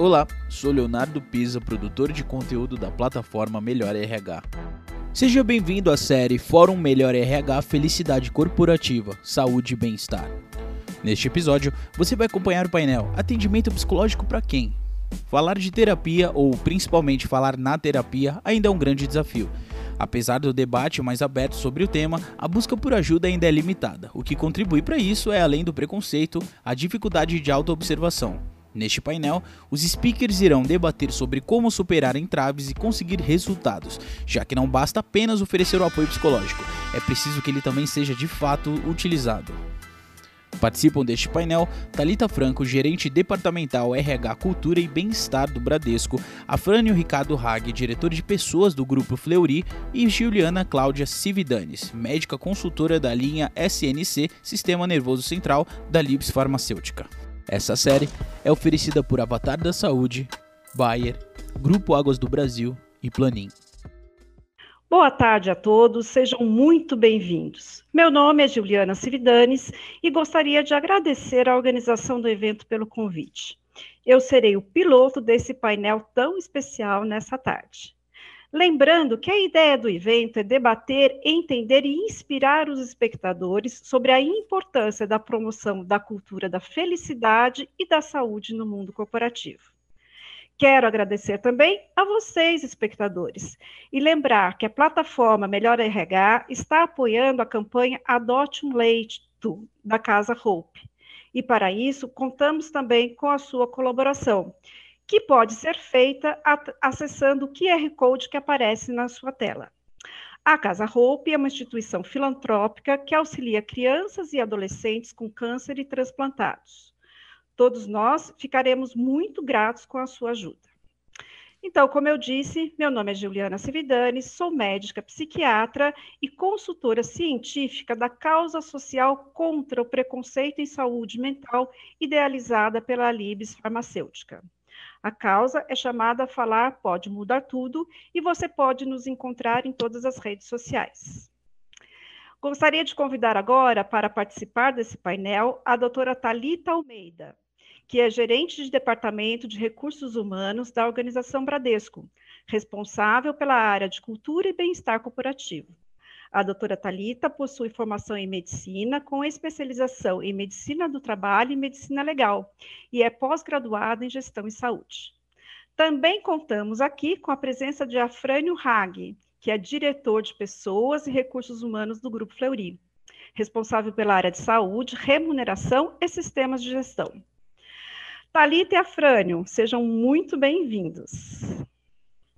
Olá, sou Leonardo Pisa, produtor de conteúdo da plataforma Melhor RH. Seja bem-vindo à série Fórum Melhor RH Felicidade Corporativa, Saúde e Bem-Estar. Neste episódio, você vai acompanhar o painel Atendimento Psicológico para quem? Falar de terapia, ou principalmente falar na terapia, ainda é um grande desafio. Apesar do debate mais aberto sobre o tema, a busca por ajuda ainda é limitada. O que contribui para isso é, além do preconceito, a dificuldade de autoobservação. Neste painel, os speakers irão debater sobre como superar entraves e conseguir resultados, já que não basta apenas oferecer o apoio psicológico, é preciso que ele também seja de fato utilizado. Participam deste painel Talita Franco, gerente departamental RH Cultura e Bem-Estar do Bradesco, Afrânio Ricardo Hag, diretor de pessoas do grupo Fleury, e Juliana Cláudia Cividanes, médica consultora da linha SNC Sistema Nervoso Central da Libs Farmacêutica. Essa série é oferecida por Avatar da Saúde, Bayer, Grupo Águas do Brasil e Planin. Boa tarde a todos, sejam muito bem-vindos. Meu nome é Juliana Cividanes e gostaria de agradecer à organização do evento pelo convite. Eu serei o piloto desse painel tão especial nessa tarde. Lembrando que a ideia do evento é debater, entender e inspirar os espectadores sobre a importância da promoção da cultura da felicidade e da saúde no mundo corporativo. Quero agradecer também a vocês, espectadores, e lembrar que a plataforma Melhor RH está apoiando a campanha Adote um Leite da Casa Hope. E para isso, contamos também com a sua colaboração que pode ser feita acessando o QR Code que aparece na sua tela. A Casa Hope é uma instituição filantrópica que auxilia crianças e adolescentes com câncer e transplantados. Todos nós ficaremos muito gratos com a sua ajuda. Então, como eu disse, meu nome é Juliana Cividani, sou médica psiquiatra e consultora científica da causa social contra o preconceito em saúde mental, idealizada pela Libes Farmacêutica. A causa é chamada Falar Pode Mudar Tudo e você pode nos encontrar em todas as redes sociais. Gostaria de convidar agora para participar desse painel a doutora Talita Almeida, que é gerente de Departamento de Recursos Humanos da Organização Bradesco, responsável pela área de Cultura e Bem-Estar Corporativo. A doutora Talita possui formação em medicina com especialização em medicina do trabalho e medicina legal e é pós-graduada em gestão e saúde. Também contamos aqui com a presença de Afrânio Hag, que é diretor de pessoas e recursos humanos do Grupo Fleury, responsável pela área de saúde, remuneração e sistemas de gestão. Talita e Afrânio, sejam muito bem-vindos.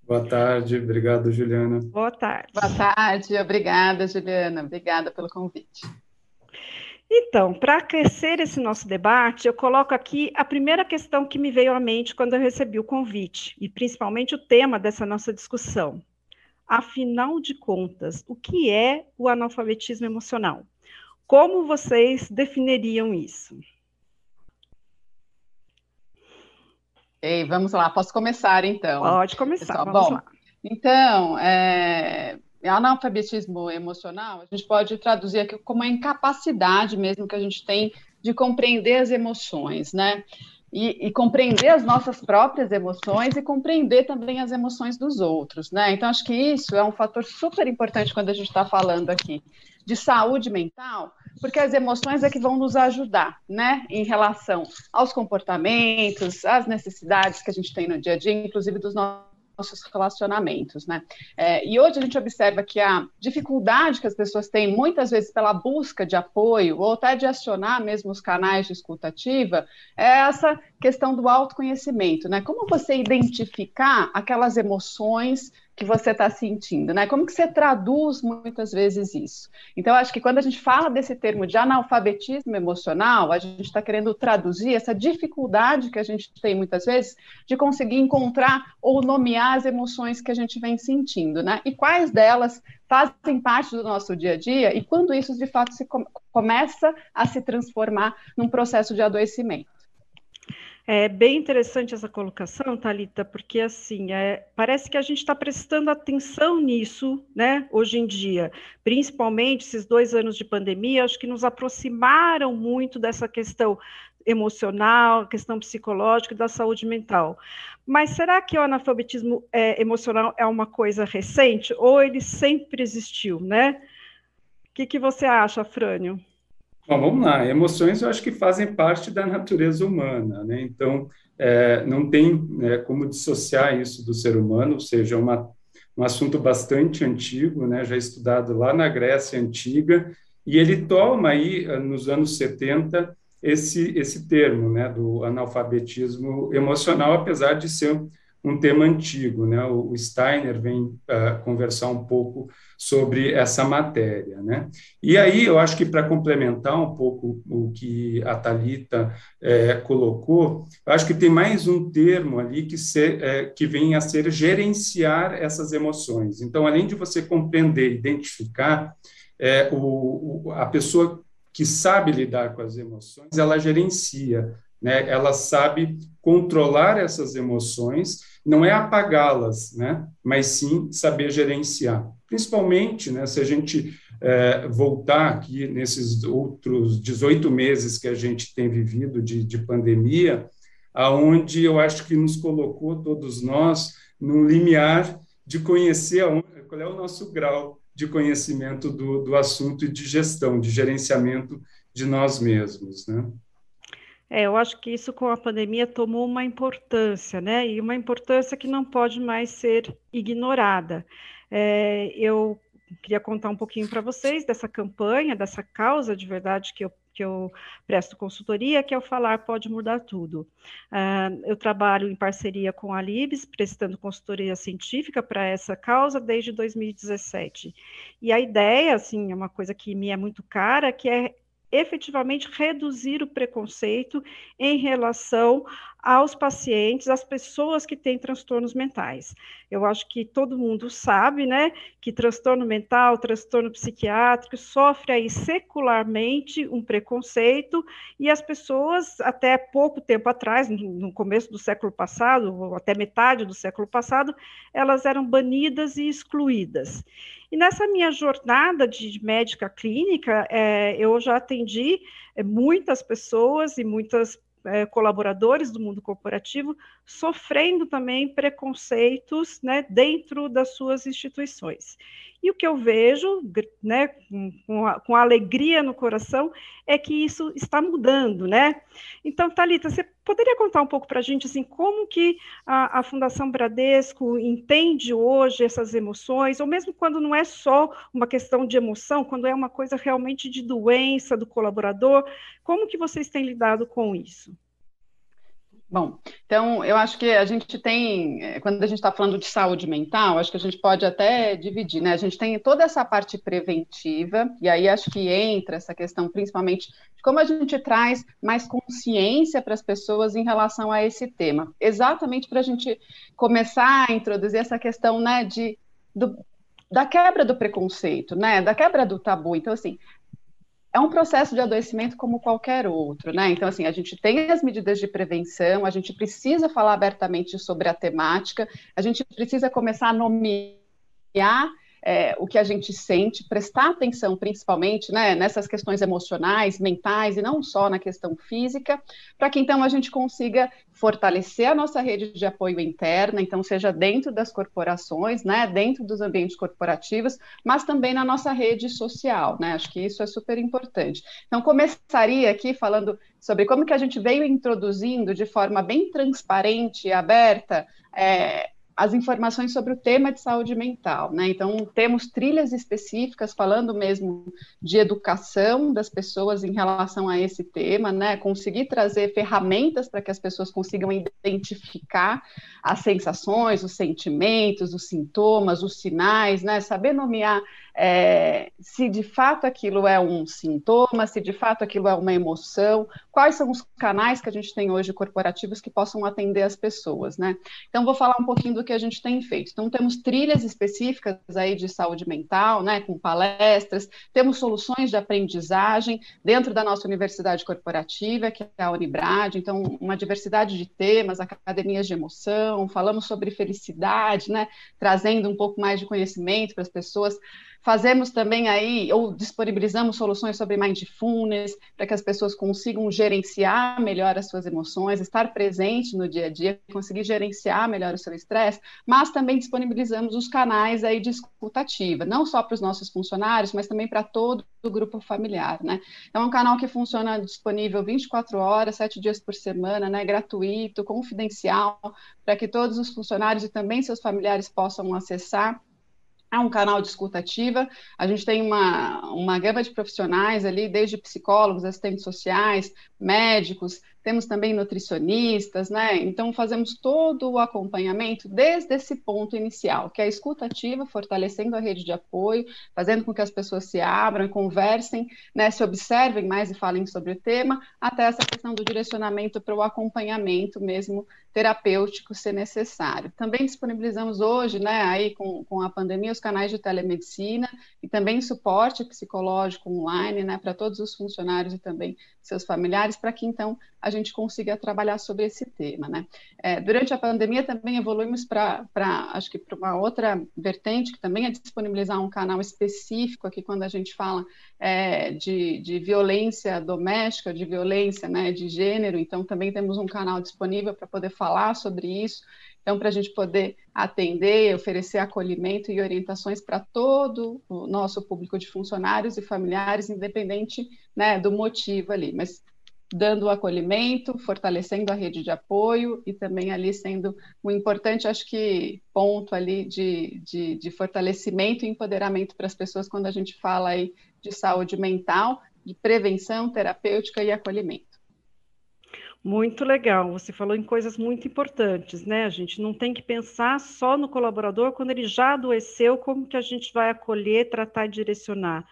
Boa tarde, obrigado, Juliana. Boa tarde. Boa tarde, obrigada, Juliana. Obrigada pelo convite. Então, para aquecer esse nosso debate, eu coloco aqui a primeira questão que me veio à mente quando eu recebi o convite, e principalmente o tema dessa nossa discussão. Afinal de contas, o que é o analfabetismo emocional? Como vocês definiriam isso? Ei, vamos lá, posso começar então? Pode começar, Pessoal, vamos bom, lá. Então, é, analfabetismo emocional, a gente pode traduzir aqui como a incapacidade mesmo que a gente tem de compreender as emoções, né? E, e, compreender as nossas próprias emoções e compreender também as emoções dos outros, né? Então, acho que isso é um fator super importante quando a gente está falando aqui de saúde mental, porque as emoções é que vão nos ajudar, né, em relação aos comportamentos, às necessidades que a gente tem no dia a dia, inclusive dos nossos relacionamentos, né? É, e hoje a gente observa que a dificuldade que as pessoas têm, muitas vezes pela busca de apoio, ou até de acionar mesmo os canais de escutativa, é essa questão do autoconhecimento, né? Como você identificar aquelas emoções que você está sentindo, né? Como que você traduz muitas vezes isso? Então, acho que quando a gente fala desse termo de analfabetismo emocional, a gente está querendo traduzir essa dificuldade que a gente tem muitas vezes de conseguir encontrar ou nomear as emoções que a gente vem sentindo, né? E quais delas fazem parte do nosso dia a dia e quando isso de fato se com começa a se transformar num processo de adoecimento. É bem interessante essa colocação, Talita, porque assim é, parece que a gente está prestando atenção nisso, né? Hoje em dia, principalmente esses dois anos de pandemia, acho que nos aproximaram muito dessa questão emocional, questão psicológica e da saúde mental. Mas será que o analfabetismo é, emocional é uma coisa recente ou ele sempre existiu, né? O que, que você acha, Frânio? Bom, vamos lá. Emoções eu acho que fazem parte da natureza humana, né? Então, é, não tem né, como dissociar isso do ser humano, ou seja, uma, um assunto bastante antigo, né? Já estudado lá na Grécia Antiga, e ele toma aí, nos anos 70, esse, esse termo, né? Do analfabetismo emocional, apesar de ser um tema antigo, né? O, Steiner vem uh, conversar um pouco sobre essa matéria, né? E aí eu acho que para complementar um pouco o que a Talita é, colocou, eu acho que tem mais um termo ali que ser, é, que vem a ser gerenciar essas emoções. Então, além de você compreender, identificar é, o, o, a pessoa que sabe lidar com as emoções, ela gerencia, né? Ela sabe controlar essas emoções não é apagá-las, né, mas sim saber gerenciar. Principalmente, né, se a gente é, voltar aqui nesses outros 18 meses que a gente tem vivido de, de pandemia, aonde eu acho que nos colocou todos nós num limiar de conhecer aonde, qual é o nosso grau de conhecimento do, do assunto e de gestão, de gerenciamento de nós mesmos, né? É, eu acho que isso com a pandemia tomou uma importância, né? E uma importância que não pode mais ser ignorada. É, eu queria contar um pouquinho para vocês dessa campanha, dessa causa de verdade que eu, que eu presto consultoria, que é o Falar Pode Mudar Tudo. Uh, eu trabalho em parceria com a Libes, prestando consultoria científica para essa causa desde 2017. E a ideia, assim, é uma coisa que me é muito cara, que é efetivamente reduzir o preconceito em relação aos pacientes, às pessoas que têm transtornos mentais. Eu acho que todo mundo sabe, né, que transtorno mental, transtorno psiquiátrico sofre aí secularmente um preconceito e as pessoas até pouco tempo atrás, no começo do século passado, ou até metade do século passado, elas eram banidas e excluídas. E nessa minha jornada de médica clínica, é, eu já atendi é, muitas pessoas e muitas é, colaboradores do mundo corporativo sofrendo também preconceitos né, dentro das suas instituições. E o que eu vejo, né, com, a, com alegria no coração, é que isso está mudando, né? Então, Talita, você poderia contar um pouco para a gente, assim, como que a, a, Fundação Bradesco entende hoje essas emoções, ou mesmo quando não é só uma questão de emoção, quando é uma coisa realmente de doença do colaborador, como que vocês têm lidado com isso? Bom, então eu acho que a gente tem, eh, quando a gente está falando de saúde mental, acho que a gente pode até dividir, né? A gente tem toda essa parte preventiva, e aí acho que entra essa questão principalmente de como a gente traz mais consciência para as pessoas em relação a esse tema, exatamente para a gente começar a introduzir essa questão, né, de, do, da quebra do preconceito, né, da quebra do tabu. Então, assim, é um processo de adoecimento como qualquer outro, né? Então, assim, a gente tem as medidas de prevenção, a gente precisa falar abertamente sobre a temática, a gente precisa começar a nomear é, o que a gente sente, prestar atenção principalmente né, nessas questões emocionais, mentais e não só na questão física, para que então a gente consiga fortalecer a nossa rede de apoio interna, então seja dentro das corporações, né, dentro dos ambientes corporativos, mas também na nossa rede social, né? Acho que isso é super importante. Então começaria aqui falando sobre como que a gente veio introduzindo de forma bem transparente e aberta é, as informações sobre o tema de saúde mental, né? Então, temos trilhas específicas falando mesmo de educação das pessoas em relação a esse tema, né? Conseguir trazer ferramentas para que as pessoas consigam identificar as sensações, os sentimentos, os sintomas, os sinais, né? Saber nomear é, se de fato aquilo é um sintoma, se de fato aquilo é uma emoção, quais são os canais que a gente tem hoje corporativos que possam atender as pessoas, né? Então, vou falar um pouquinho do que a gente tem feito. Então, temos trilhas específicas aí de saúde mental, né, com palestras, temos soluções de aprendizagem dentro da nossa universidade corporativa, que é a Unibrad, então, uma diversidade de temas, academias de emoção, falamos sobre felicidade, né, trazendo um pouco mais de conhecimento para as pessoas. Fazemos também aí, ou disponibilizamos soluções sobre mindfulness, para que as pessoas consigam gerenciar melhor as suas emoções, estar presente no dia a dia, conseguir gerenciar melhor o seu estresse, mas também disponibilizamos os canais aí de escutativa, não só para os nossos funcionários, mas também para todo o grupo familiar, né? Então, é um canal que funciona disponível 24 horas, 7 dias por semana, né? Gratuito, confidencial, para que todos os funcionários e também seus familiares possam acessar é um canal de escuta ativa. A gente tem uma, uma gama de profissionais ali, desde psicólogos, assistentes sociais, médicos, temos também nutricionistas, né? Então, fazemos todo o acompanhamento desde esse ponto inicial, que é a escuta ativa, fortalecendo a rede de apoio, fazendo com que as pessoas se abram, conversem, né? Se observem mais e falem sobre o tema, até essa questão do direcionamento para o acompanhamento mesmo terapêutico, se necessário. Também disponibilizamos hoje, né, aí com, com a pandemia, os canais de telemedicina e também suporte psicológico online, né, para todos os funcionários e também seus familiares, para que então a gente consiga trabalhar sobre esse tema, né. É, durante a pandemia também evoluímos para, acho que para uma outra vertente, que também é disponibilizar um canal específico aqui quando a gente fala é, de, de violência doméstica, de violência, né, de gênero, então também temos um canal disponível para poder falar sobre isso. Então, para a gente poder atender, oferecer acolhimento e orientações para todo o nosso público de funcionários e familiares, independente né, do motivo ali, mas dando o acolhimento, fortalecendo a rede de apoio e também ali sendo um importante, acho que, ponto ali de, de, de fortalecimento e empoderamento para as pessoas quando a gente fala aí de saúde mental, de prevenção terapêutica e acolhimento. Muito legal, você falou em coisas muito importantes, né? A gente não tem que pensar só no colaborador quando ele já adoeceu, como que a gente vai acolher, tratar e direcionar.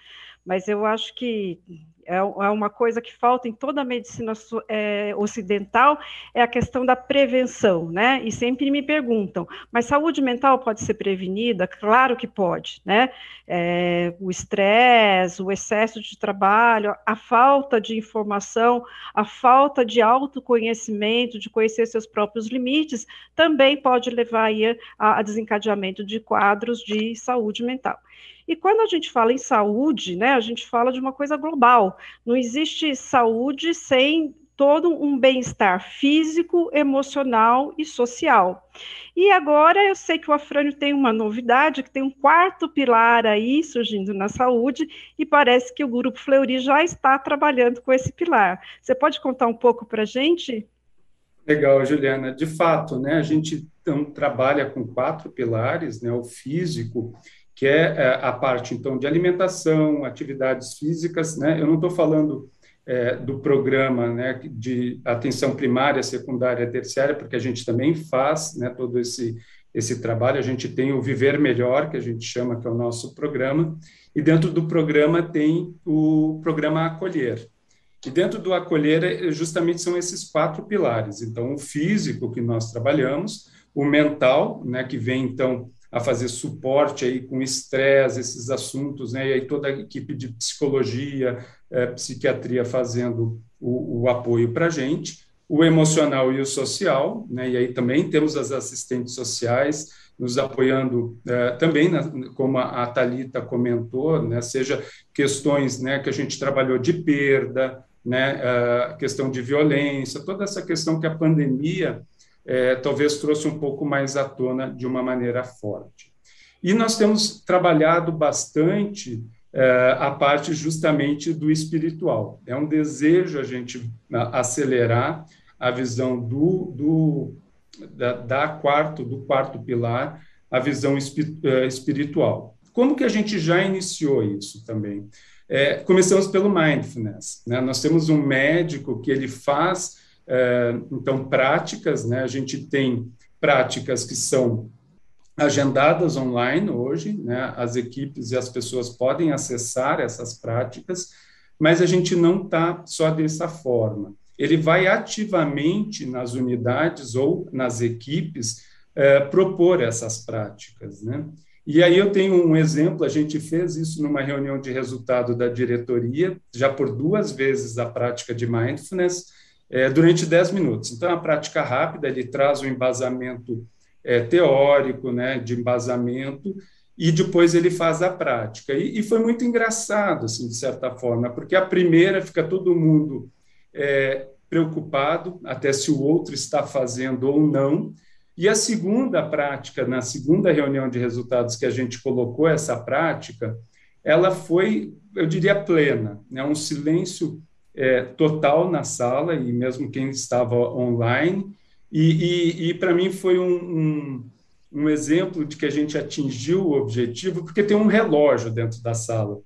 Mas eu acho que é, é uma coisa que falta em toda a medicina é, ocidental, é a questão da prevenção, né? E sempre me perguntam, mas saúde mental pode ser prevenida? Claro que pode, né? É, o estresse, o excesso de trabalho, a falta de informação, a falta de autoconhecimento, de conhecer seus próprios limites, também pode levar a, a desencadeamento de quadros de saúde mental. E quando a gente fala em saúde, né, a gente fala de uma coisa global. Não existe saúde sem todo um bem-estar físico, emocional e social. E agora eu sei que o Afrânio tem uma novidade, que tem um quarto pilar aí surgindo na saúde, e parece que o Grupo Fleury já está trabalhando com esse pilar. Você pode contar um pouco para a gente? Legal, Juliana. De fato, né, a gente então, trabalha com quatro pilares, né, o físico, que é, é a parte, então, de alimentação, atividades físicas, né? Eu não estou falando é, do programa né, de atenção primária, secundária, terciária, porque a gente também faz né, todo esse, esse trabalho. A gente tem o Viver Melhor, que a gente chama, que é o nosso programa, e dentro do programa tem o programa Acolher. E dentro do Acolher, é, justamente são esses quatro pilares. Então, o físico, que nós trabalhamos, o mental, né, que vem, então, a fazer suporte aí com estresse, esses assuntos, né? E aí toda a equipe de psicologia, é, psiquiatria fazendo o, o apoio para a gente, o emocional e o social, né? E aí também temos as assistentes sociais nos apoiando é, também, como a, a Talita comentou, né? Seja questões, né? Que a gente trabalhou de perda, né? A questão de violência, toda essa questão que a pandemia é, talvez trouxe um pouco mais à tona de uma maneira forte. E nós temos trabalhado bastante é, a parte justamente do espiritual. É um desejo a gente acelerar a visão do, do da, da, quarto do quarto pilar, a visão é, espiritual. Como que a gente já iniciou isso também? É, começamos pelo mindfulness. Né? Nós temos um médico que ele faz então, práticas, né? A gente tem práticas que são agendadas online hoje, né? As equipes e as pessoas podem acessar essas práticas, mas a gente não está só dessa forma. Ele vai ativamente nas unidades ou nas equipes é, propor essas práticas, né? E aí eu tenho um exemplo, a gente fez isso numa reunião de resultado da diretoria, já por duas vezes a prática de mindfulness, é, durante 10 minutos. Então, é uma prática rápida, ele traz um embasamento é, teórico, né, de embasamento, e depois ele faz a prática. E, e, foi muito engraçado, assim, de certa forma, porque a primeira fica todo mundo é, preocupado, até se o outro está fazendo ou não, e a segunda prática, na segunda reunião de resultados que a gente colocou essa prática, ela foi, eu diria, plena, né? um silêncio é, total na sala, e mesmo quem estava online, e, e, e para mim foi um, um, um, exemplo de que a gente atingiu o objetivo, porque tem um relógio dentro da sala.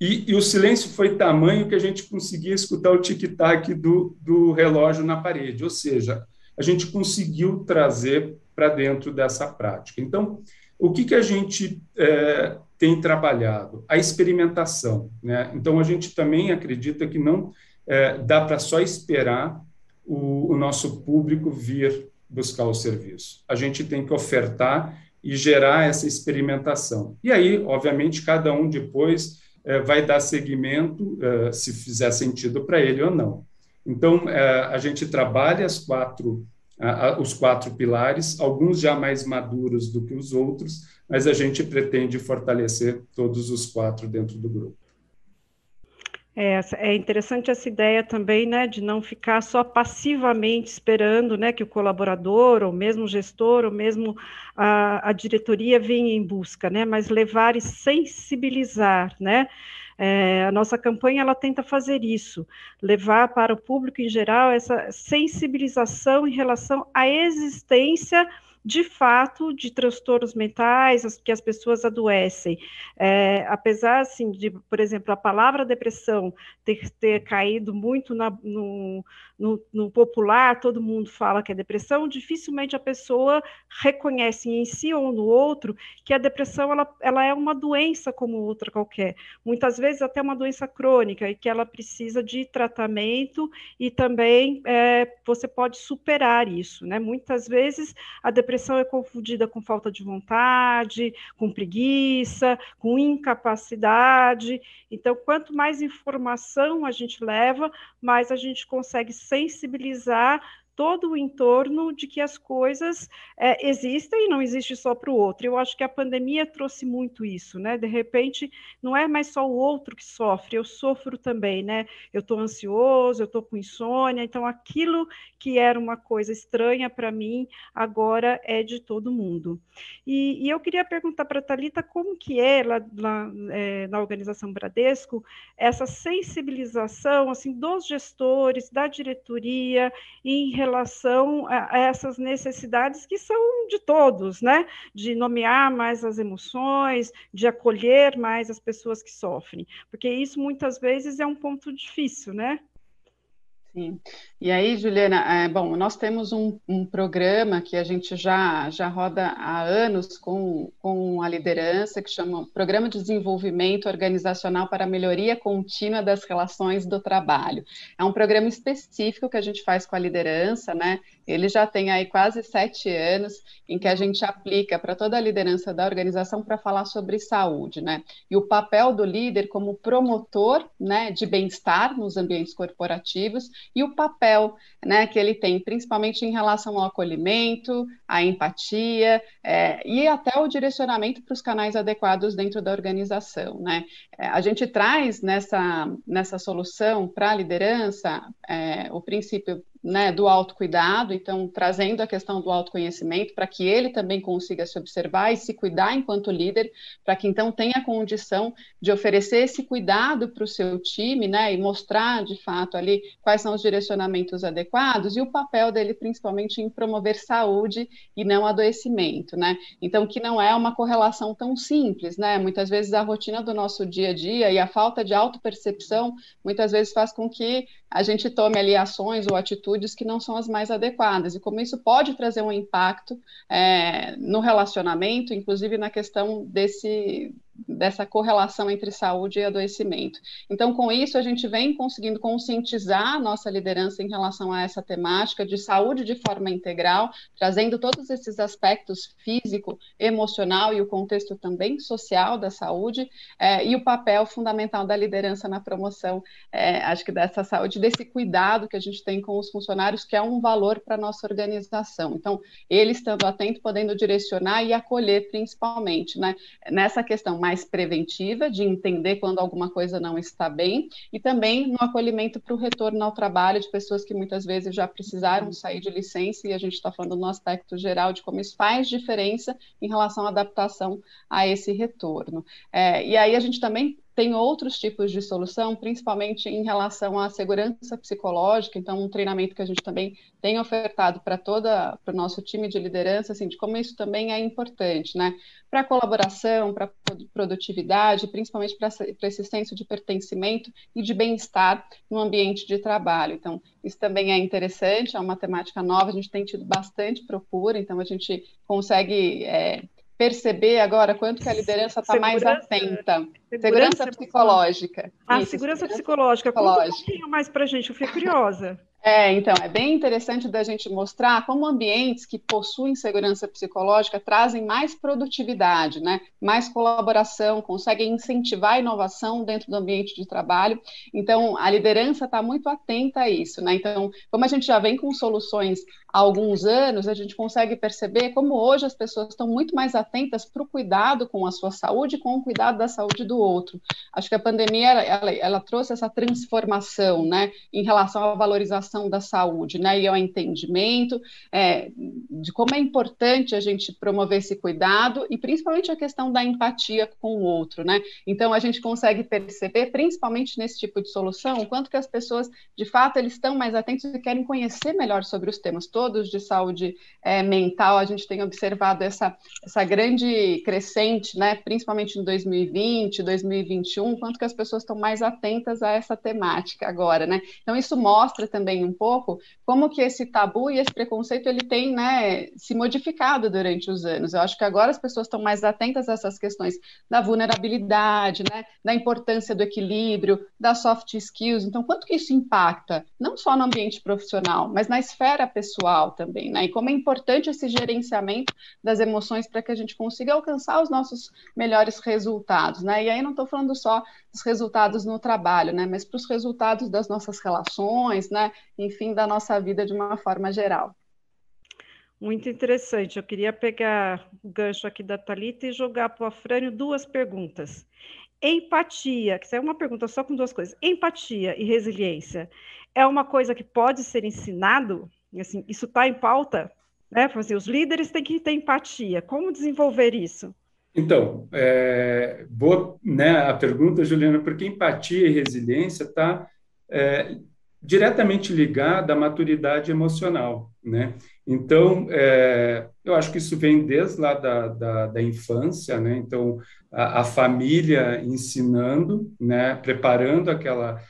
E, e o silêncio foi tamanho que a gente conseguia escutar o tic-tac do, do relógio na parede, ou seja, a gente conseguiu trazer para dentro dessa prática. Então, o que, que a gente é, tem trabalhado? A experimentação. Né? Então, a gente também acredita que não é, dá para só esperar o, o nosso público vir buscar o serviço. A gente tem que ofertar e gerar essa experimentação. E aí, obviamente, cada um depois é, vai dar seguimento, é, se fizer sentido para ele ou não. Então, é, a gente trabalha as quatro, os quatro pilares, alguns já mais maduros do que os outros, mas a gente pretende fortalecer todos os quatro dentro do grupo. É, é, interessante essa ideia também, né, de não ficar só passivamente esperando, né, que o colaborador, ou mesmo o gestor, ou mesmo a, a diretoria venha em busca, né, mas levar e sensibilizar, né, é, a nossa campanha ela tenta fazer isso, levar para o público em geral essa sensibilização em relação à existência de fato de transtornos mentais que as pessoas adoecem. É, apesar, assim, de, por exemplo, a palavra depressão ter, ter caído muito na, no, no, no, popular, todo mundo fala que é depressão, dificilmente a pessoa reconhece em si ou no outro que a depressão ela, ela é uma doença como outra qualquer. Muitas vezes até uma doença crônica e que ela precisa de tratamento e também é, você pode superar isso, né? Muitas vezes a depressão depressão é confundida com falta de vontade, com preguiça, com incapacidade. Então, quanto mais informação a gente leva, mais a gente consegue sensibilizar todo o entorno de que as coisas é, existem e não existe só para o outro. Eu acho que a pandemia trouxe muito isso, né? De repente, não é mais só o outro que sofre, eu sofro também, né? Eu estou ansioso, eu estou com insônia, então aquilo que era uma coisa estranha para mim, agora é de todo mundo. E, e eu queria perguntar para a Thalita como que é lá, lá é, na organização Bradesco essa sensibilização assim dos gestores, da diretoria em relação a, essas necessidades que são de todos, né? De nomear mais as emoções, de acolher mais as pessoas que sofrem, porque isso muitas vezes é um ponto difícil, né? Sim. E aí, Juliana, é, bom, nós temos um, um, programa que a gente já, já roda há anos com, com a liderança, que chama Programa de Desenvolvimento Organizacional para a Melhoria Contínua das Relações do Trabalho. É um programa específico que a gente faz com a liderança, né? Ele já tem aí quase sete anos em que a gente aplica para toda a liderança da organização para falar sobre saúde, né? E o papel do líder como promotor, né, de bem-estar nos ambientes corporativos e o papel, né, que ele tem, principalmente em relação ao acolhimento, à empatia é, e até o direcionamento para os canais adequados dentro da organização, né? É, a gente traz nessa nessa solução para a liderança é, o princípio né, do autocuidado, então trazendo a questão do autoconhecimento para que ele também consiga se observar e se cuidar enquanto líder, para que então tenha condição de oferecer esse cuidado para o seu time, né, e mostrar de fato ali quais são os direcionamentos adequados e o papel dele principalmente em promover saúde e não adoecimento, né? Então que não é uma correlação tão simples, né? Muitas vezes a rotina do nosso dia a dia e a falta de autopercepção muitas vezes faz com que a gente tome ali ações ou atitudes que não são as mais adequadas, e como isso pode trazer um impacto é, no relacionamento, inclusive na questão desse, dessa correlação entre saúde e adoecimento. Então, com isso, a gente vem conseguindo conscientizar a nossa liderança em relação a essa temática de saúde de forma integral, trazendo todos esses aspectos físico, emocional e o contexto também social da saúde, é, e o papel fundamental da liderança na promoção, é, acho que dessa saúde, desse cuidado que a gente tem com os funcionários, que é um valor para a nossa organização. Então, ele estando atento, podendo direcionar e acolher, principalmente, né, nessa questão mais preventiva, de entender quando alguma coisa não está bem, e também no acolhimento para o retorno ao trabalho de pessoas que muitas vezes já precisaram sair de licença, e a gente está falando no aspecto geral de como isso faz diferença em relação à adaptação a esse retorno. É, e aí a gente também tem outros tipos de solução, principalmente em relação à segurança psicológica, então um treinamento que a gente também tem ofertado para toda para o nosso time de liderança, assim, de como isso também é importante, né? Para colaboração, para produtividade, principalmente para esse senso de pertencimento e de bem-estar no ambiente de trabalho. Então, isso também é interessante, é uma temática nova, a gente tem tido bastante procura, então a gente consegue é, perceber agora quanto que a liderança está mais atenta. Segurança, segurança psicológica. Ah, Isso, segurança, segurança psicológica. psicológica. Conta um pouquinho mais para a gente, eu fiquei curiosa. É, então, é bem interessante da gente mostrar como ambientes que possuem segurança psicológica trazem mais produtividade, né? mais colaboração, conseguem incentivar a inovação dentro do ambiente de trabalho. Então, a liderança está muito atenta a isso. Né? Então, como a gente já vem com soluções há alguns anos, a gente consegue perceber como hoje as pessoas estão muito mais atentas para o cuidado com a sua saúde, com o cuidado da saúde do outro. Acho que a pandemia ela, ela, ela trouxe essa transformação né, em relação à valorização da saúde, né, e ao entendimento é, de como é importante a gente promover esse cuidado e principalmente a questão da empatia com o outro, né? Então a gente consegue perceber, principalmente nesse tipo de solução, o quanto que as pessoas, de fato, eles estão mais atentos e querem conhecer melhor sobre os temas todos de saúde é, mental. A gente tem observado essa, essa grande crescente, né, principalmente em 2020, 2021, quanto que as pessoas estão mais atentas a essa temática agora, né? Então isso mostra também um pouco como que esse tabu e esse preconceito ele tem né, se modificado durante os anos. Eu acho que agora as pessoas estão mais atentas a essas questões da vulnerabilidade, né, da importância do equilíbrio, das soft skills. Então, quanto que isso impacta, não só no ambiente profissional, mas na esfera pessoal também, né? E como é importante esse gerenciamento das emoções para que a gente consiga alcançar os nossos melhores resultados, né? E aí não estou falando só dos resultados no trabalho, né? Mas para os resultados das nossas relações, né? Enfim, da nossa vida de uma forma geral. Muito interessante. Eu queria pegar o gancho aqui da Talita e jogar para o Afrânio duas perguntas. Empatia, que é uma pergunta só com duas coisas. Empatia e resiliência é uma coisa que pode ser ensinado? Assim, isso está em pauta? Né? Assim, os líderes têm que ter empatia. Como desenvolver isso? Então, é, boa né, a pergunta, Juliana, porque empatia e resiliência está é, diretamente ligada à maturidade emocional, né? Então, é, eu acho que isso vem desde lá da, da, da infância, né? Então, a, a, família ensinando, né? Preparando aquela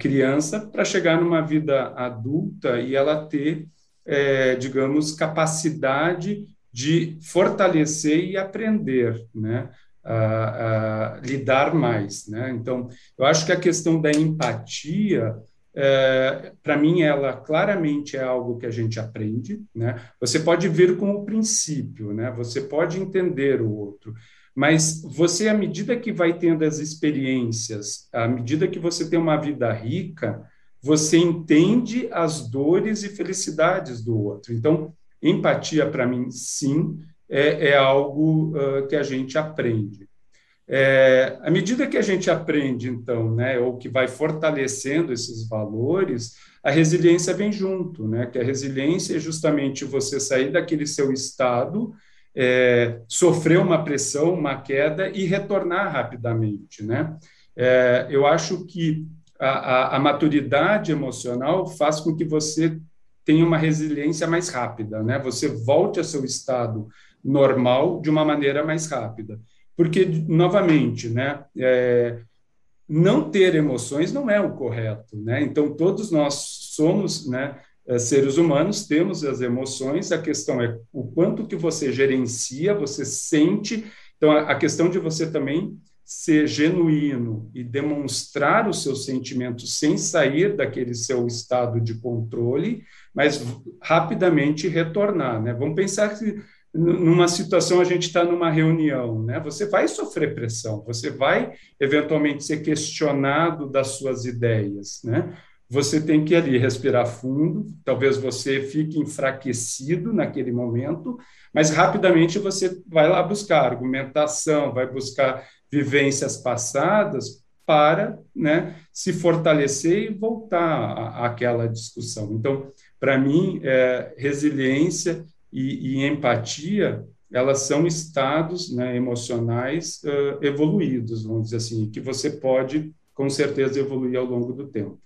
criança para chegar numa vida adulta e ela ter, é, digamos, capacidade de fortalecer e aprender, né? A, a lidar mais, né? Então, eu acho que a questão da empatia é, para mim, ela claramente é algo que a gente aprende. Né? Você pode vir com o princípio, né? você pode entender o outro, mas você, à medida que vai tendo as experiências, à medida que você tem uma vida rica, você entende as dores e felicidades do outro. Então, empatia, para mim, sim, é, é algo uh, que a gente aprende. É, à medida que a gente aprende, então, né, ou que vai fortalecendo esses valores, a resiliência vem junto, né? Que a resiliência é justamente você sair daquele seu estado, é, sofrer uma pressão, uma queda e retornar rapidamente, né? É, eu acho que a, a, a maturidade emocional faz com que você tenha uma resiliência mais rápida, né? Você volte ao seu estado normal de uma maneira mais rápida. Porque, novamente, né, é, não ter emoções não é o correto. Né? Então, todos nós somos né, é, seres humanos, temos as emoções, a questão é o quanto que você gerencia, você sente Então, a questão de você também ser genuíno e demonstrar os seus sentimentos sem sair daquele seu estado de controle, mas rapidamente retornar, né? Vamos pensar que numa situação a gente está numa reunião, né? Você vai sofrer pressão, você vai eventualmente ser questionado das suas ideias, né? Você tem que ali respirar fundo, talvez você fique enfraquecido naquele momento, mas rapidamente você vai lá buscar argumentação, vai buscar vivências passadas para né, se fortalecer e voltar àquela discussão. Então, para mim, é, resiliência e, e, empatia, elas são estados né, emocionais uh, evoluídos, vamos dizer assim, que você pode, com certeza, evoluir ao longo do tempo.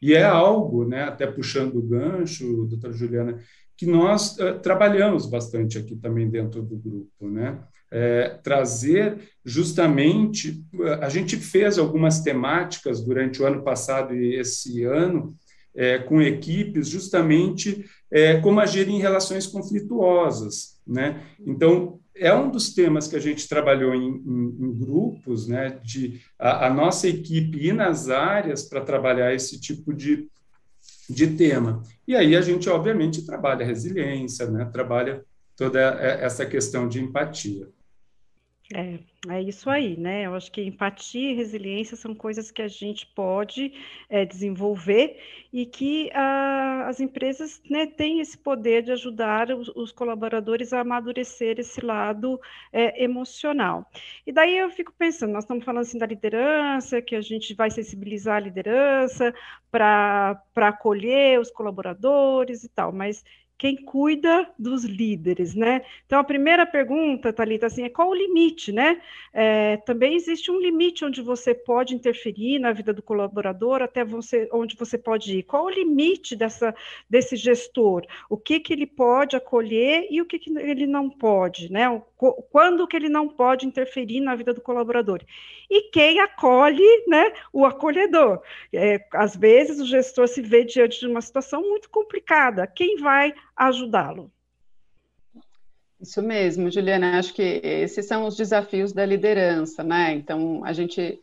E é algo, né, até puxando o gancho, doutora Juliana, que nós uh, trabalhamos bastante aqui também dentro do grupo, né? É, trazer justamente, a gente fez algumas temáticas durante o ano passado e esse ano é, com equipes, justamente é, como agir em relações conflituosas, né? Então, é um dos temas que a gente trabalhou em, em, em grupos, né, de a, a, nossa equipe ir nas áreas para trabalhar esse tipo de, de tema. E aí a gente, obviamente, trabalha resiliência, né, trabalha toda essa questão de empatia. É, é isso aí, né? Eu acho que empatia e resiliência são coisas que a gente pode é, desenvolver e que ah, as empresas né, têm esse poder de ajudar os, os colaboradores a amadurecer esse lado é, emocional. E daí eu fico pensando, nós estamos falando assim da liderança, que a gente vai sensibilizar a liderança para acolher os colaboradores e tal, mas quem cuida dos líderes, né? Então, a primeira pergunta, Thalita, assim, é qual o limite, né? É, também existe um limite onde você pode interferir na vida do colaborador, até você, onde você pode ir. Qual o limite dessa, desse gestor? O que, que ele pode acolher e o que, que ele não pode, né? Quando que ele não pode interferir na vida do colaborador? E quem acolhe, né? O acolhedor. É, às vezes, o gestor se vê diante de uma situação muito complicada. Quem vai ajudá-lo. Isso mesmo, Juliana. Acho que esses são os desafios da liderança, né? Então, a gente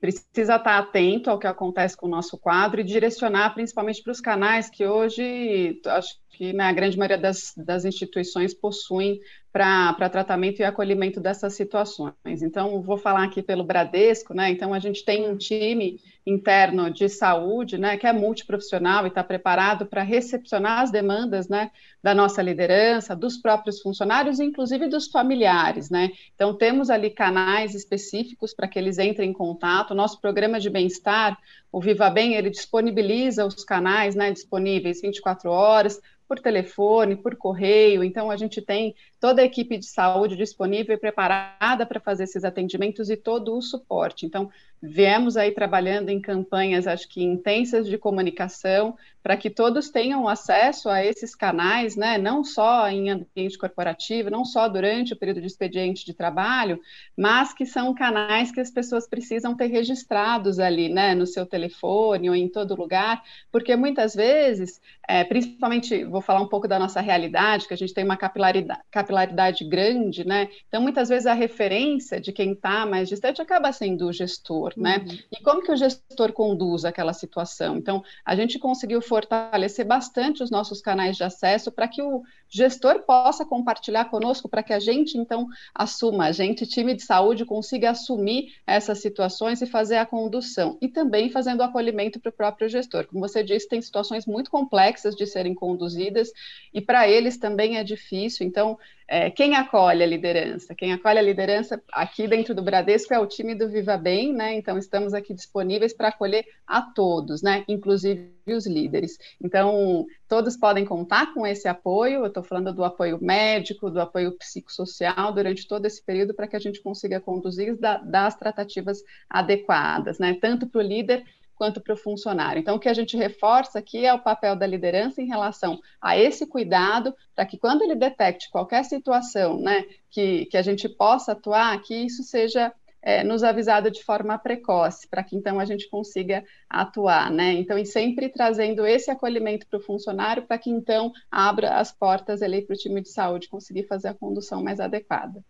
precisa estar atento ao que acontece com o nosso quadro e direcionar principalmente para os canais que hoje, acho que na grande maioria das, das instituições possuem para tratamento e acolhimento dessas situações. Então, vou falar aqui pelo Bradesco, né? Então, a gente tem um time interno de saúde, né, que é multiprofissional e está preparado para recepcionar as demandas, né, da nossa liderança, dos próprios funcionários, inclusive dos familiares, né. Então, temos ali canais específicos para que eles entrem em contato. Nosso programa de bem-estar, o Viva Bem, ele disponibiliza os canais, né, disponíveis 24 horas, por telefone, por correio. Então, a gente tem toda a equipe de saúde disponível e preparada para fazer esses atendimentos e todo o suporte. Então, viemos aí trabalhando em campanhas, acho que intensas de comunicação, para que todos tenham acesso a esses canais, né, não só em ambiente corporativo, não só durante o período de expediente de trabalho, mas que são canais que as pessoas precisam ter registrados ali, né, no seu telefone ou em todo lugar, porque muitas vezes, é, principalmente, vou falar um pouco da nossa realidade, que a gente tem uma capilaridade, capilaridade grande, né, então muitas vezes a referência de quem está mais distante acaba sendo o gestor, né, uhum. e como que o gestor conduz aquela situação? Então, a gente conseguiu fortalecer bastante os nossos canais de acesso para que o gestor possa compartilhar conosco, para que a gente, então, assuma, a gente, time de saúde, consiga assumir essas situações e fazer a condução. E também fazendo o acolhimento para o próprio gestor. Como você disse, tem situações muito complexas de serem conduzidas e para eles também é difícil. Então, é, quem acolhe a liderança? Quem acolhe a liderança aqui dentro do Bradesco é o time do Viva Bem, né? Então estamos aqui disponíveis para acolher a todos, né? Inclusive os líderes. Então, todos podem contar com esse apoio. Eu estou falando do apoio médico, do apoio psicossocial durante todo esse período para que a gente consiga conduzir das tratativas adequadas, né? Tanto para o líder quanto para o funcionário. Então, o que a gente reforça aqui é o papel da liderança em relação a esse cuidado, para que quando ele detecte qualquer situação né, que, que a gente possa atuar, que isso seja é, nos avisado de forma precoce, para que então a gente consiga atuar, né? Então, e sempre trazendo esse acolhimento para o funcionário, para que então abra as portas ali para o time de saúde conseguir fazer a condução mais adequada.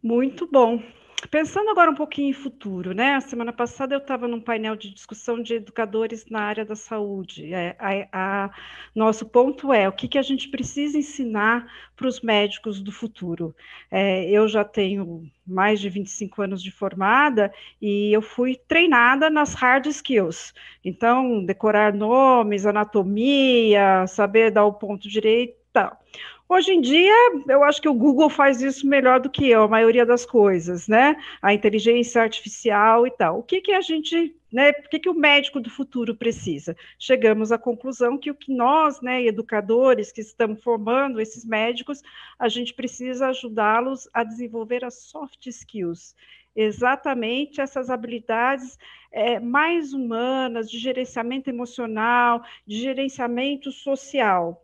Muito bom. Pensando agora um pouquinho em futuro, né? A semana passada eu estava num painel de discussão de educadores na área da saúde. É, a, a, nosso ponto é o que, que a gente precisa ensinar para os médicos do futuro. É, eu já tenho mais de 25 anos de formada e eu fui treinada nas hard skills. Então, decorar nomes, anatomia, saber dar o ponto direito. Tal. Hoje em dia, eu acho que o Google faz isso melhor do que eu, a maioria das coisas, né? A inteligência artificial e tal. O que, que a gente, né? O que, que o médico do futuro precisa? Chegamos à conclusão que o que nós, né, educadores que estamos formando esses médicos, a gente precisa ajudá-los a desenvolver as soft skills exatamente essas habilidades é, mais humanas, de gerenciamento emocional, de gerenciamento social.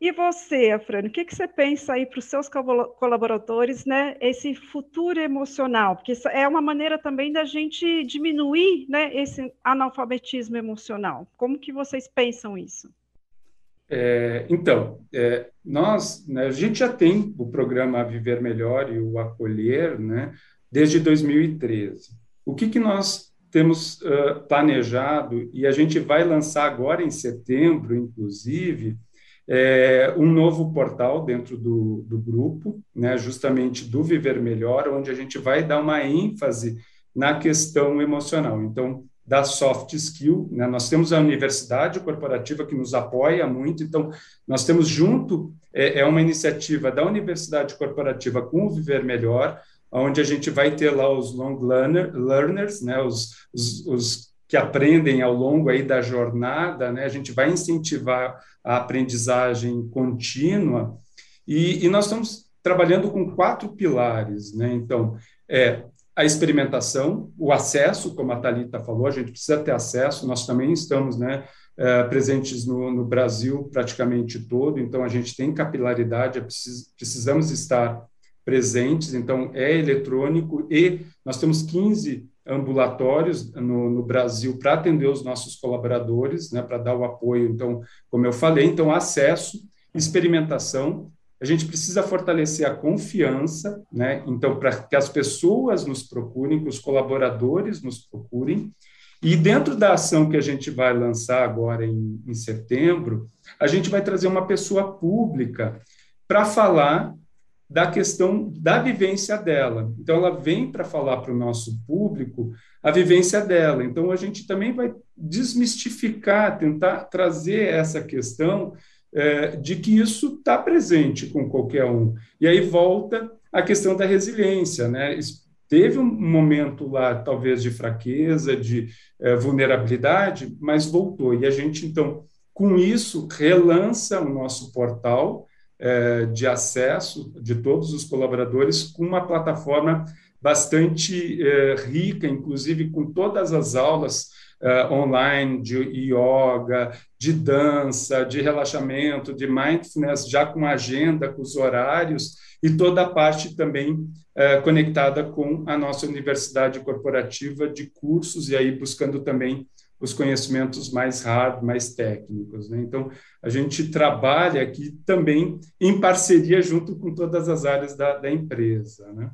E você, Afrânio, o que, que você pensa aí para os seus colaboradores, né? Esse futuro emocional, porque é uma maneira também da gente diminuir, né, esse analfabetismo emocional. Como que vocês pensam isso? É, então, é, nós, né, a gente já tem o programa Viver Melhor e o Acolher, né, desde 2013. O que que nós temos uh, planejado e a gente vai lançar agora em setembro, inclusive, é, um novo portal dentro do, do grupo, né, justamente do Viver Melhor, onde a gente vai dar uma ênfase na questão emocional. Então, da soft skill, né, nós temos a universidade corporativa que nos apoia muito, então, nós temos junto, é, é uma iniciativa da universidade corporativa com o Viver Melhor, onde a gente vai ter lá os long learner, learners, né, os, os, os que aprendem ao longo aí da jornada, né? A gente vai incentivar a aprendizagem contínua e, e nós estamos trabalhando com quatro pilares, né? Então, é a experimentação, o acesso, como a Thalita falou, a gente precisa ter acesso, nós também estamos, né, é, presentes no, no, Brasil praticamente todo, então a gente tem capilaridade, é precisamos estar presentes, então é eletrônico e nós temos 15 ambulatórios no, no Brasil para atender os nossos colaboradores, né, para dar o apoio. Então, como eu falei, então acesso, experimentação. A gente precisa fortalecer a confiança, né? Então, para que as pessoas nos procurem, que os colaboradores nos procurem. E dentro da ação que a gente vai lançar agora em, em setembro, a gente vai trazer uma pessoa pública para falar da questão da vivência dela. Então, ela vem para falar para o nosso público a vivência dela. Então, a gente também vai desmistificar, tentar trazer essa questão é, de que isso está presente com qualquer um. E aí volta a questão da resiliência, né? Teve um momento lá, talvez, de fraqueza, de é, vulnerabilidade, mas voltou. E a gente, então, com isso, relança o nosso portal, de acesso de todos os colaboradores com uma plataforma bastante é, rica, inclusive com todas as aulas é, online de yoga, de dança, de relaxamento, de mindfulness, já com agenda, com os horários e toda a parte também é, conectada com a nossa universidade corporativa de cursos e aí buscando também os conhecimentos mais hard, mais técnicos. Né? Então, a gente trabalha aqui também em parceria junto com todas as áreas da, da empresa. Né?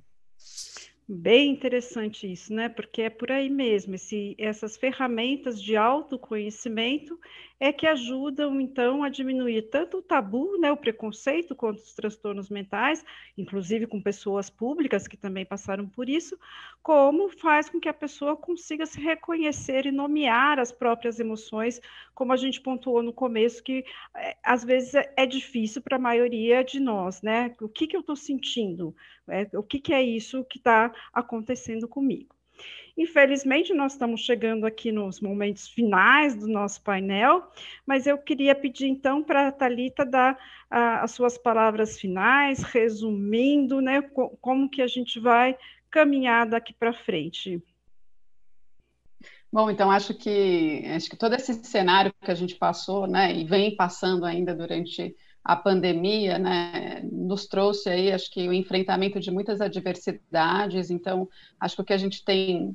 Bem interessante isso, né? Porque é por aí mesmo, esse, essas ferramentas de autoconhecimento é que ajudam, então, a diminuir tanto o tabu, né, o preconceito contra os transtornos mentais, inclusive com pessoas públicas que também passaram por isso, como faz com que a pessoa consiga se reconhecer e nomear as próprias emoções, como a gente pontuou no começo, que é, às vezes é, é difícil para a maioria de nós, né? O que, que eu estou sentindo? É, o que, que é isso que está acontecendo comigo? Infelizmente, nós estamos chegando aqui nos momentos finais do nosso painel, mas eu queria pedir então para a Thalita dar a, as suas palavras finais, resumindo né, como que a gente vai caminhar daqui para frente. Bom, então acho que acho que todo esse cenário que a gente passou, né, e vem passando ainda durante a pandemia, né, nos trouxe aí, acho que o enfrentamento de muitas adversidades. Então, acho que o que a gente tem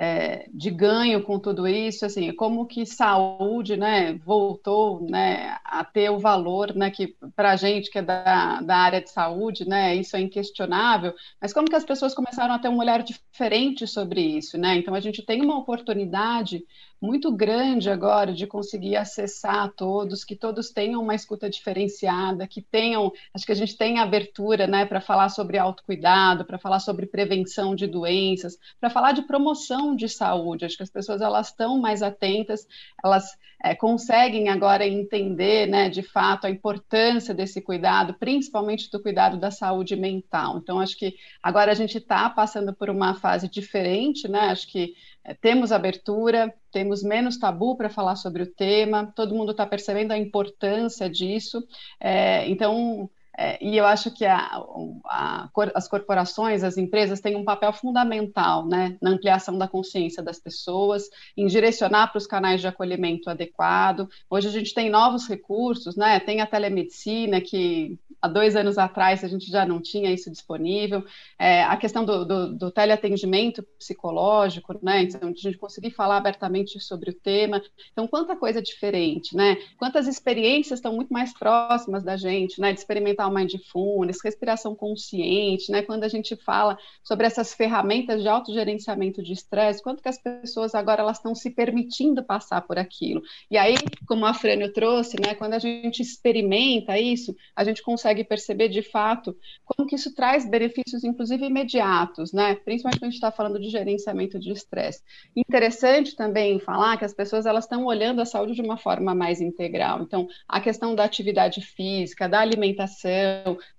é, de ganho com tudo isso, assim, como que saúde, né, voltou, né, a ter o valor, né, que para a gente que é da, da área de saúde, né, isso é inquestionável, mas como que as pessoas começaram a ter um olhar diferente sobre isso, né, então a gente tem uma oportunidade muito grande agora de conseguir acessar todos, que todos tenham uma escuta diferenciada, que tenham, acho que a gente tem abertura, né, para falar sobre autocuidado, para falar sobre prevenção de doenças, para falar de promoção de saúde. Acho que as pessoas elas estão mais atentas, elas é, conseguem agora entender, né, de fato, a importância desse cuidado, principalmente do cuidado da saúde mental. Então, acho que agora a gente está passando por uma fase diferente, né? Acho que é, temos abertura, temos menos tabu para falar sobre o tema, todo mundo está percebendo a importância disso. É, então, é, e eu acho que a, a, as corporações, as empresas têm um papel fundamental né, na ampliação da consciência das pessoas, em direcionar para os canais de acolhimento adequado. Hoje a gente tem novos recursos, né, tem a telemedicina, que há dois anos atrás a gente já não tinha isso disponível, é, a questão do, do, do, teleatendimento psicológico, né, então a gente conseguir falar abertamente sobre o tema. Então, quanta coisa diferente, né? Quantas experiências estão muito mais próximas da gente, né, de experimentar o mindfulness, respiração consciente, né? Quando a gente fala sobre essas ferramentas de autogerenciamento de estresse, quanto que as pessoas agora elas estão se permitindo passar por aquilo. E aí, como a Frânio trouxe, né? Quando a gente experimenta isso, a gente consegue perceber de fato como que isso traz benefícios, inclusive imediatos, né? Principalmente quando a gente está falando de gerenciamento de estresse. Interessante também falar que as pessoas elas estão olhando a saúde de uma forma mais integral. Então, a questão da atividade física, da alimentação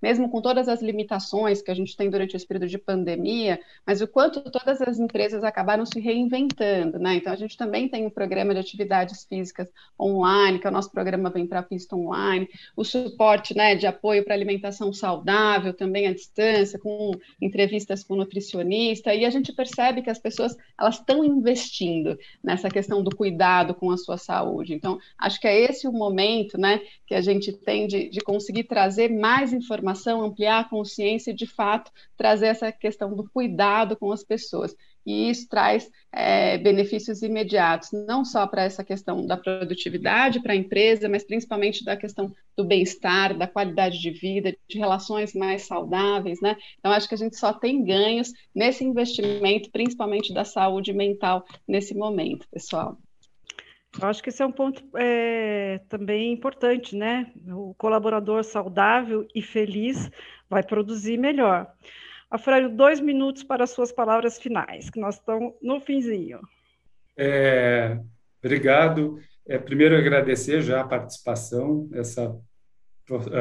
mesmo com todas as limitações que a gente tem durante esse período de pandemia, mas o quanto todas as empresas acabaram se reinventando, né? Então a gente também tem um programa de atividades físicas online, que é o nosso programa Vem para a Pista Online, o suporte, né, de apoio para alimentação saudável, também à distância, com entrevistas com nutricionista, e a gente percebe que as pessoas elas estão investindo nessa questão do cuidado com a sua saúde. Então, acho que é esse o momento, né, que a gente tem de, de conseguir trazer mais informação, ampliar a consciência e, de fato, trazer essa questão do cuidado com as pessoas. E isso traz é, benefícios imediatos, não só para essa questão da produtividade para a empresa, mas principalmente da questão do bem-estar, da qualidade de vida, de relações mais saudáveis, né? Então, acho que a gente só tem ganhos nesse investimento, principalmente da saúde mental nesse momento, pessoal. Eu acho que esse é um ponto é, também importante, né? O colaborador saudável e feliz vai produzir melhor. Afrânio, dois minutos para as suas palavras finais, que nós estamos no finzinho. É, obrigado. É, primeiro, agradecer já a participação, essa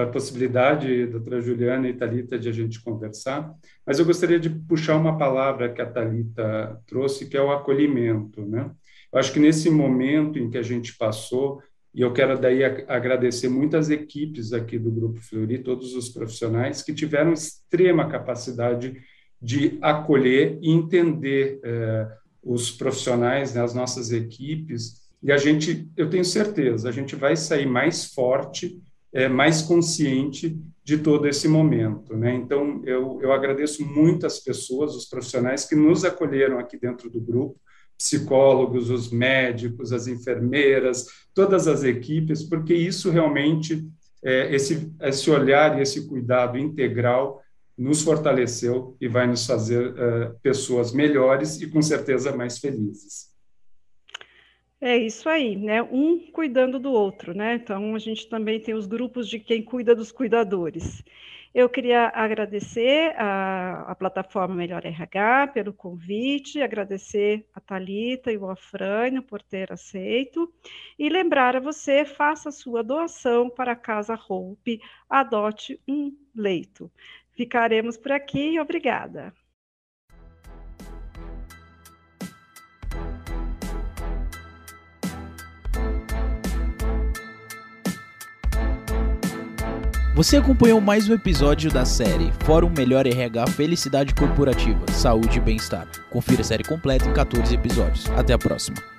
a possibilidade, doutora Juliana e Talita, de a gente conversar, mas eu gostaria de puxar uma palavra que a Talita trouxe, que é o acolhimento, né? Eu acho que nesse momento em que a gente passou, e eu quero daí agradecer muitas equipes aqui do Grupo Fleury, todos os profissionais que tiveram extrema capacidade de acolher e entender eh, os profissionais, né, as nossas equipes, e a gente, eu tenho certeza, a gente vai sair mais forte, eh, mais consciente de todo esse momento. Né? Então, eu, eu agradeço muito as pessoas, os profissionais que nos acolheram aqui dentro do grupo, psicólogos, os médicos, as enfermeiras, todas as equipes, porque isso realmente, é, esse, esse olhar e esse cuidado integral nos fortaleceu e vai nos fazer é, pessoas melhores e, com certeza, mais felizes. É isso aí, né? Um cuidando do outro, né? Então, a gente também tem os grupos de quem cuida dos cuidadores. Eu queria agradecer a, a plataforma Melhor RH pelo convite, agradecer a Talita e o Afrânio por ter aceito e lembrar a você, faça sua doação para a Casa Hope, adote um leito. Ficaremos por aqui obrigada. Você acompanhou mais um episódio da série Fórum Melhor RH Felicidade Corporativa, Saúde e Bem-Estar. Confira a série completa em 14 episódios. Até a próxima.